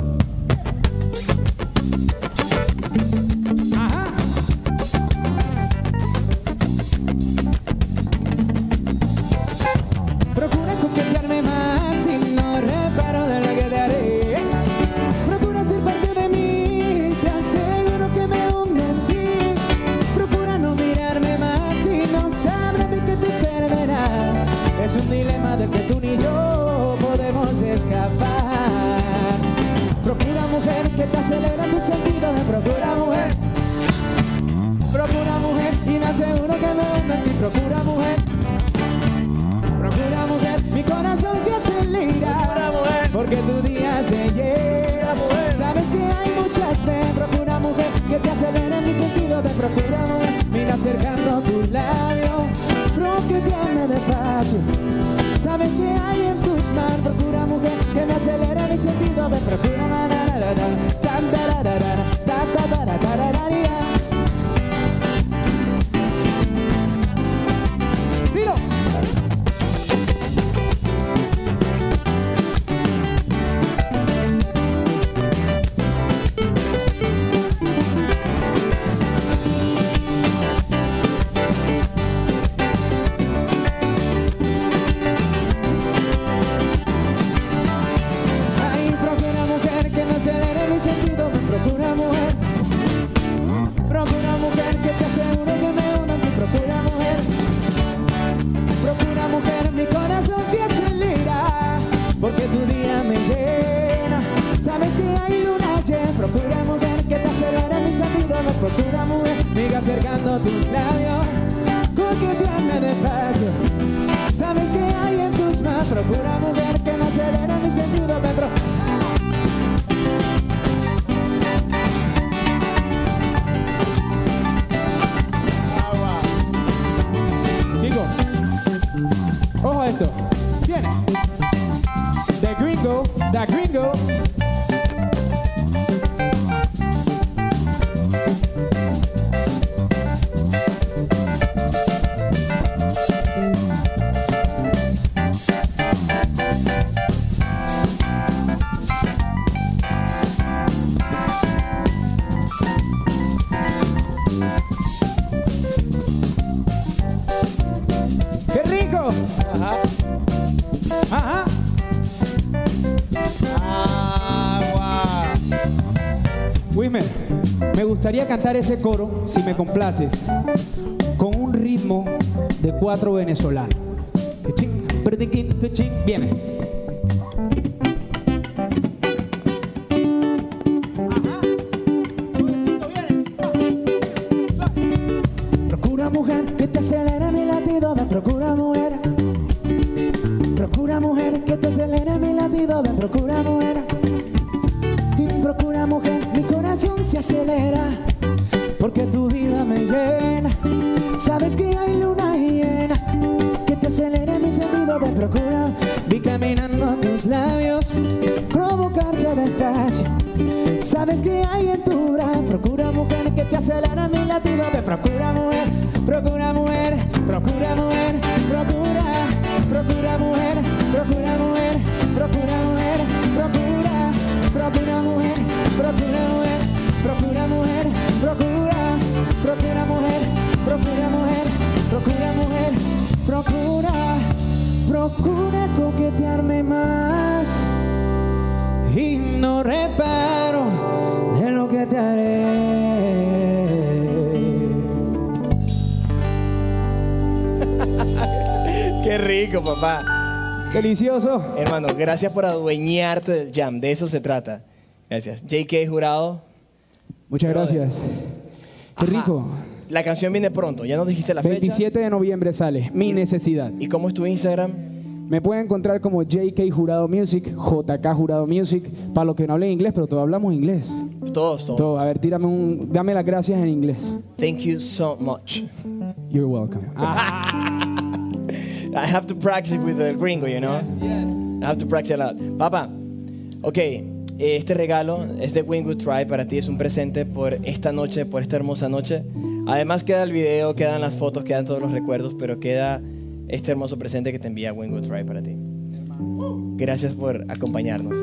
Mujer. Miga acercando tus labios, coquetearme despacio. Sabes que hay en tus manos, procura mujer que me acelere mi sentido, me gustaría cantar ese coro, si me complaces, con un ritmo de cuatro venezolanos. Viene. Qué rico, papá. Delicioso. Hermano, gracias por adueñarte del jam. De eso se trata. Gracias. JK Jurado. Muchas gracias. Qué Ajá. rico. La canción viene pronto. Ya nos dijiste la fecha. 27 de noviembre sale Mi Necesidad. ¿Y cómo es tu Instagram? Me pueden encontrar como JK Jurado Music, JK Jurado Music, para los que no hablen inglés, pero todos hablamos inglés. Todos, todos. Todo. A ver, tírame un, dame las gracias en inglés. Thank you so much. You're welcome. I have to practice with the gringo, you know? I have to practice a lot. Papá, ok, este regalo es de Wingwood Tribe para ti, es un presente por esta noche, por esta hermosa noche. Además queda el video, quedan las fotos, quedan todos los recuerdos, pero queda este hermoso presente que te envía Wingwood Tribe para ti. Gracias por acompañarnos.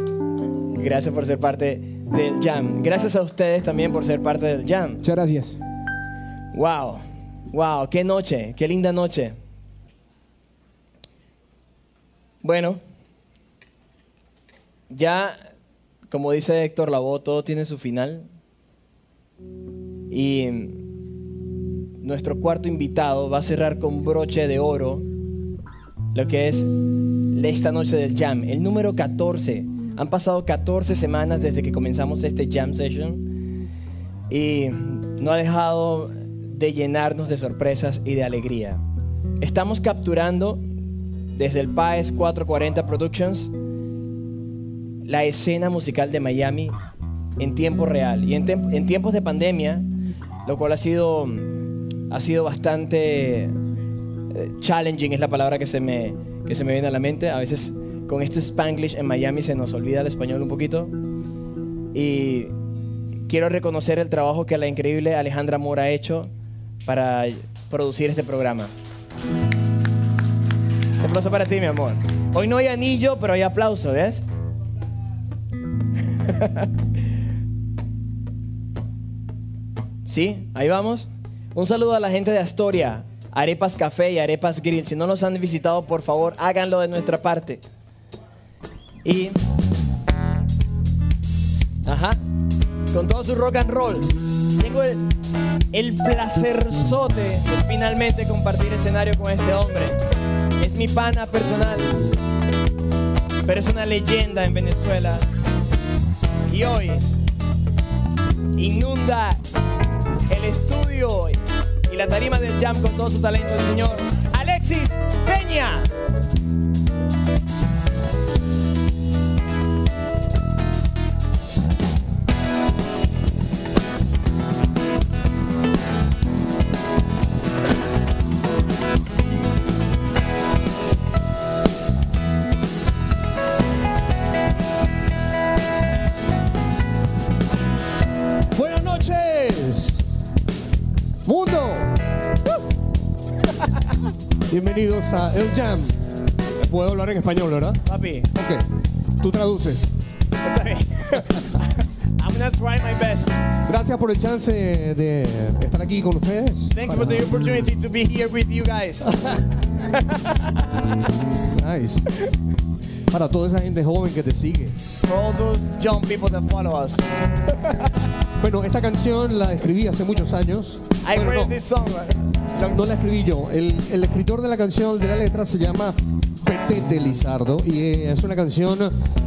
Gracias por ser parte del Jam. Gracias a ustedes también por ser parte del Jam. Muchas gracias. Wow, wow, qué noche, qué linda noche. Bueno, ya, como dice Héctor Lavoe, todo tiene su final. Y nuestro cuarto invitado va a cerrar con broche de oro lo que es esta noche del jam, el número 14. Han pasado 14 semanas desde que comenzamos este jam session y no ha dejado de llenarnos de sorpresas y de alegría. Estamos capturando desde el PAES 440 Productions la escena musical de Miami en tiempo real y en, tiempos de pandemia, lo cual ha sido, ha sido bastante eh, challenging, es la palabra que se, me, que se me viene a la mente. A veces con este spanglish en Miami se nos olvida el español un poquito. Y quiero reconocer el trabajo que la increíble Alejandra Mora ha hecho para producir este programa. Un aplauso para ti, mi amor. Hoy no hay anillo, pero hay aplauso, ¿ves? Sí, ahí vamos. Un saludo a la gente de Astoria, Arepas Café y Arepas Grill. Si no los han visitado, por favor, háganlo de nuestra parte. Y. Ajá. Con todo su rock and roll. Tengo el, el placerzote de finalmente compartir escenario con este hombre. Es mi pana personal. Pero es una leyenda en Venezuela. Y hoy inunda el estudio y la tarima del jam con todo su talento el señor Alexis Peña. Bienvenidos a El Jam. Puedo hablar en español, ¿verdad? Papi, Ok. Tú traduces. está bien. I'm gonna try my best. Gracias por el chance de estar aquí con ustedes. Thanks for the opportunity to be here with you guys. Nice. Para toda esa gente joven que te sigue. For all those young people that follow us. Bueno, esta canción la escribí hace muchos años. I created no, this song. right? no la escribí yo. El, el escritor de la canción, de la letra, se llama Petete Lizardo y eh, es una canción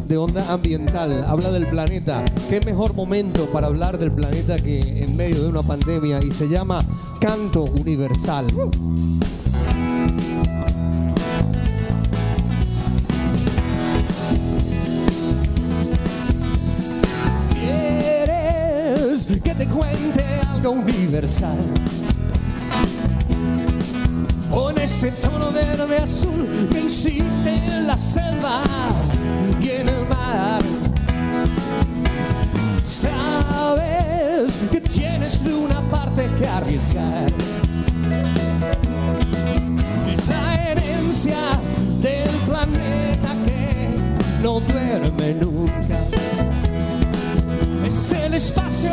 de onda ambiental. Habla del planeta. ¿Qué mejor momento para hablar del planeta que en medio de una pandemia? Y se llama Canto Universal. ¿Quieres que te cuente universal? Pon ese tono verde azul que insiste en la selva y en el mar. Sabes que tienes una parte que arriesgar. Es la herencia del planeta que no duerme nunca. Es el espacio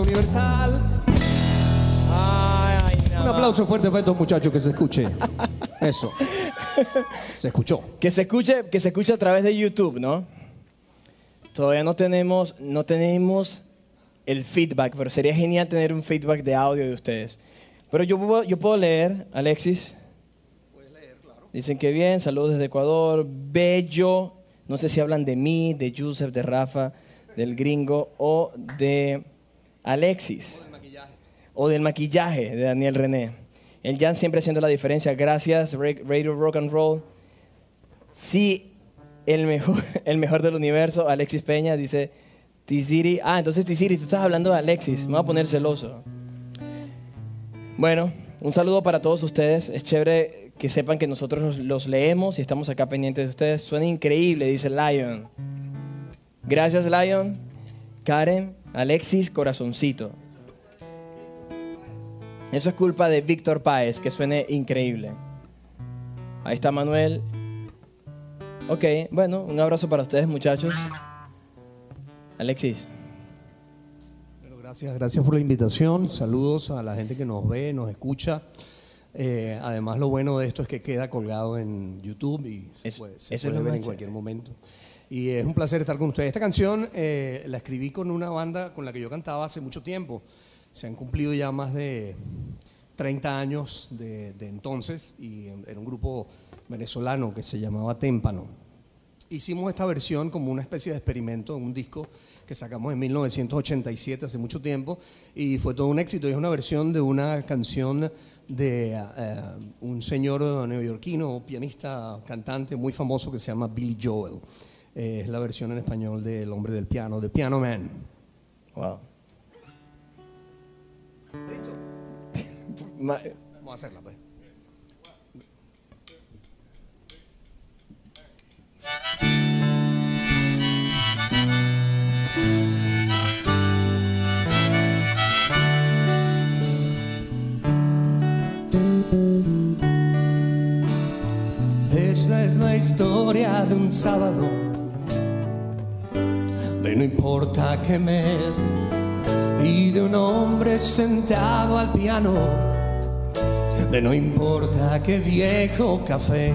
Universal. Ay, ay, nada Un aplauso fuerte para estos muchachos que se escuche. Eso. Se escuchó. Que se escuche, que se escuche a través de YouTube, ¿no? Todavía no tenemos, no tenemos el feedback, pero sería genial tener un feedback de audio de ustedes. Pero yo, puedo- yo puedo leer, Alexis. Dicen que bien, saludos desde Ecuador, bello. No sé si hablan de mí, de Joseph, de Rafa, del gringo o de Alexis. O del maquillaje de Daniel René. El Jan siempre haciendo la diferencia. Gracias, Ra- Radio Rock and Roll. Sí, el mejor, el mejor del universo, Alexis Peña, dice Tiziri. Ah, entonces Tiziri, tú estás hablando de Alexis. Me voy a poner celoso. Bueno, un saludo para todos ustedes. Es chévere que sepan que nosotros los leemos y estamos acá pendientes de ustedes. Suena increíble, dice Lion. Gracias, Lion. Karen, Alexis Corazoncito. Eso es culpa de Víctor Páez, que suene increíble. Ahí está Manuel. Ok, bueno, un abrazo para ustedes muchachos. Alexis. Bueno, gracias, gracias por la invitación. Saludos a la gente que nos ve, nos escucha. Eh, además, lo bueno de esto es que queda colgado en YouTube y se Eso- puede, se puede ver en cualquier momento. Y es un placer estar con ustedes. Esta canción eh, la escribí con una banda con la que yo cantaba hace mucho tiempo. Se han cumplido ya más de 30 años de, de entonces y era un grupo venezolano que se llamaba Témpano. Hicimos esta versión como una especie de experimento en un disco que sacamos en 1987, hace mucho tiempo, y fue todo un éxito. Es una versión de una canción de eh, un señor neoyorquino, pianista, cantante muy famoso que se llama Billy Joel. Eh, es la versión en español de El hombre del piano, de Piano Man. Wow. Ma- Vamos a hacerla, pues. Esta es la historia de un sábado, no importa qué mes, y de un hombre sentado al piano, de no importa qué viejo café.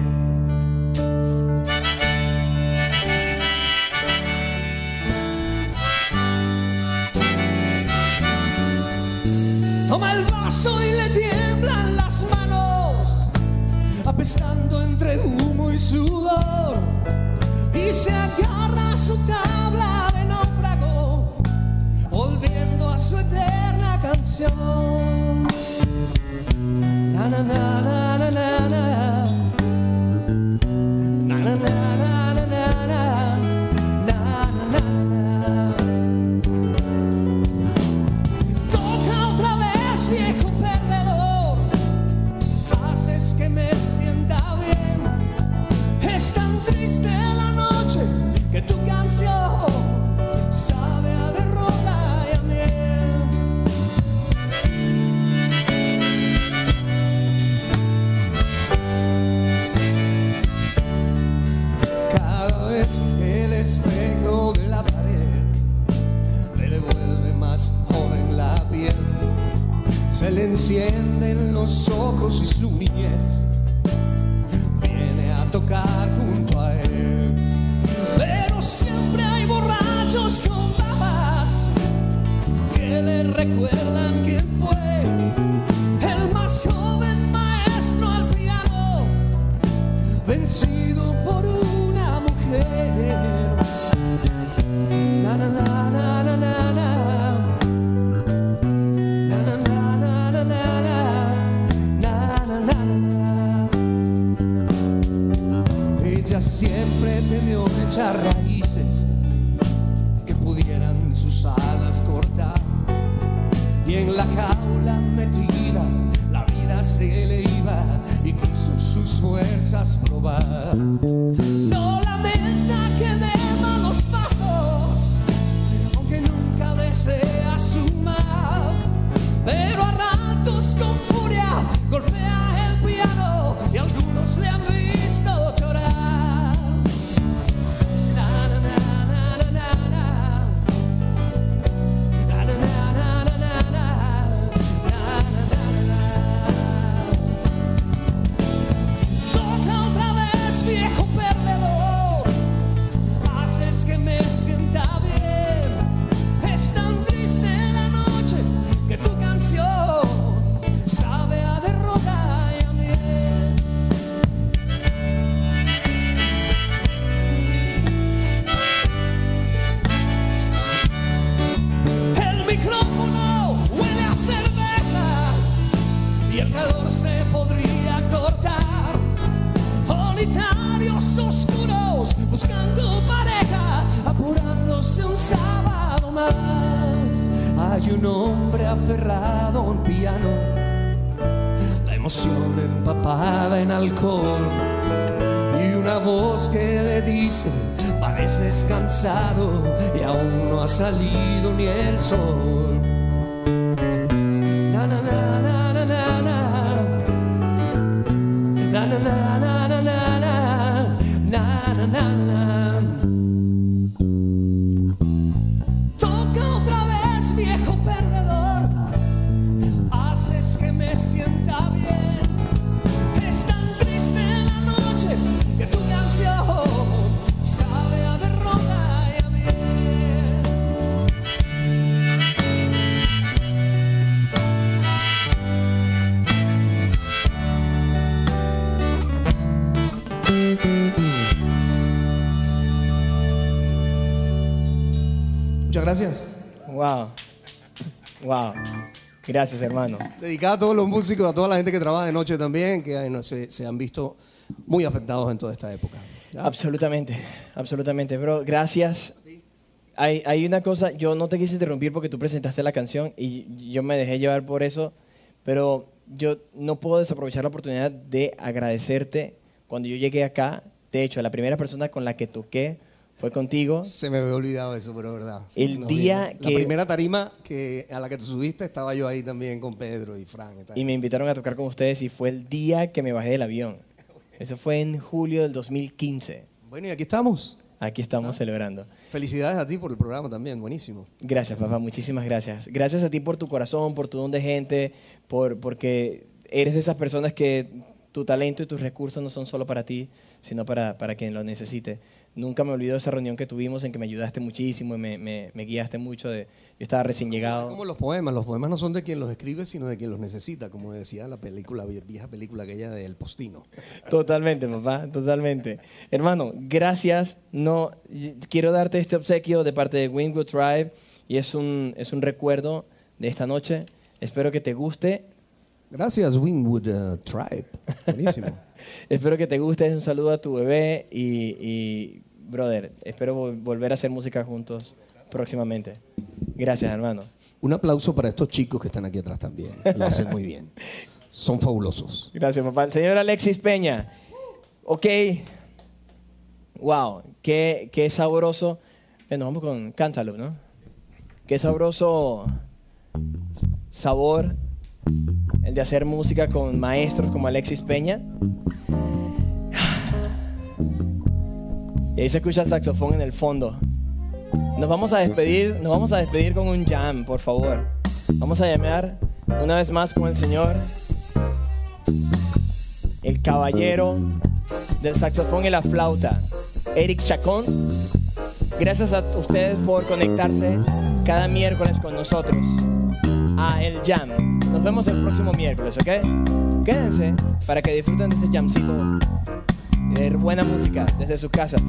Toma el vaso y le tiemblan las manos, apestando entre humo y sudor, y se agarra su tabla de náufrago, volviendo a su eterna canción. Encienden los ojos y su niñez viene a tocar junto a él. Pero siempre hay borrachos con babas que le recuerdan Muchas gracias. Wow. Wow. Gracias, hermano. Dedicada a todos los músicos, a toda la gente que trabaja de noche también, que ay, no, se, se han visto muy afectados en toda esta época. Absolutamente, absolutamente. Bro, gracias. Hay, hay una cosa, yo no te quise interrumpir porque tú presentaste la canción y yo me dejé llevar por eso, pero yo no puedo desaprovechar la oportunidad de agradecerte cuando yo llegué acá. De hecho, la primera persona con la que toqué fue contigo. Se me había olvidado eso, pero verdad. El nos día vimos. que- La primera tarima que, a la que te subiste estaba yo ahí también con Pedro y Fran. y tal. y me invitaron a tocar con ustedes y fue el día que me bajé del avión. Eso fue en julio del 2015. Bueno, y aquí estamos. Aquí estamos celebrando. Felicidades a ti por el programa también, buenísimo. Gracias, papá, muchísimas gracias. Gracias a ti por tu corazón, por tu don de gente, por, porque eres de esas personas que tu talento y tus recursos no son solo para ti, sino para, para quien lo necesite. Nunca me olvido de esa reunión que tuvimos en que me ayudaste muchísimo y me, me- me guiaste mucho. De, yo estaba recién llegado. Como los poemas, los poemas no son de quien los escribe, sino de quien los necesita, como decía la película, vieja película aquella de El Postino. Totalmente, papá, totalmente. Hermano, gracias. No, quiero darte este obsequio de parte de Wingwood Tribe y es un, es un recuerdo de esta noche. Espero que te guste. Gracias, Winwood uh, Tribe. Buenísimo. Espero que te guste. Un saludo a tu bebé y, y, brother, espero vol- volver a hacer música juntos próximamente. Gracias, hermano. Un aplauso para estos chicos que están aquí atrás también. Lo hacen muy bien. Son fabulosos. Gracias, papá. El señor Alexis Peña. Ok. Wow, qué, qué sabroso. Eh, nos vamos con Cantaloupe, ¿no? Qué sabroso sabor el de hacer música con maestros como Alexis Peña. Y ahí se escucha el saxofón en el fondo. Nos vamos a despedir, nos vamos a despedir con un jam, por favor. Vamos a llamar una vez más con el señor el caballero del saxofón y la flauta, Eric Chacón. Gracias a ustedes por conectarse cada miércoles con nosotros a El Jam. Nos vemos el próximo miércoles, ¿ok? Quédense para que disfruten de ese jamcito de buena música desde sus casas.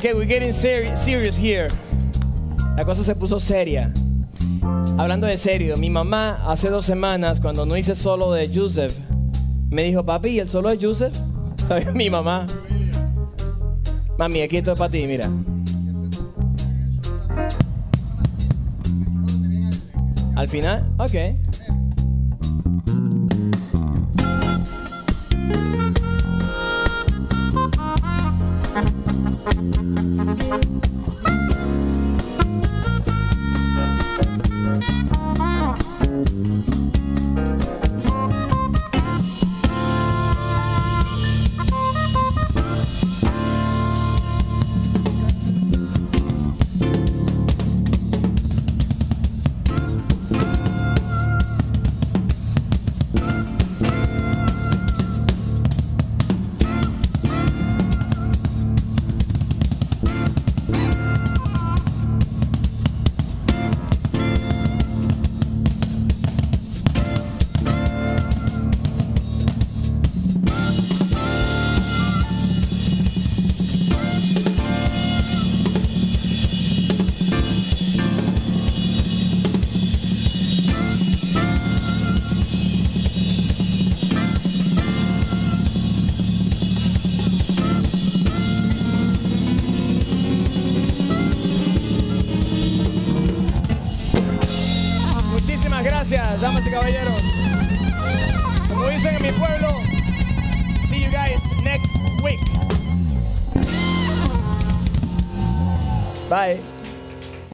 Okay, we're getting seri- serious here. La cosa se puso seria. Hablando de serio, mi mamá hace dos semanas, cuando no hice solo de Joseph, me dijo, papi, ¿y el solo de Joseph? Mi mamá. Mami, aquí esto es para ti, mira. Al final, ok.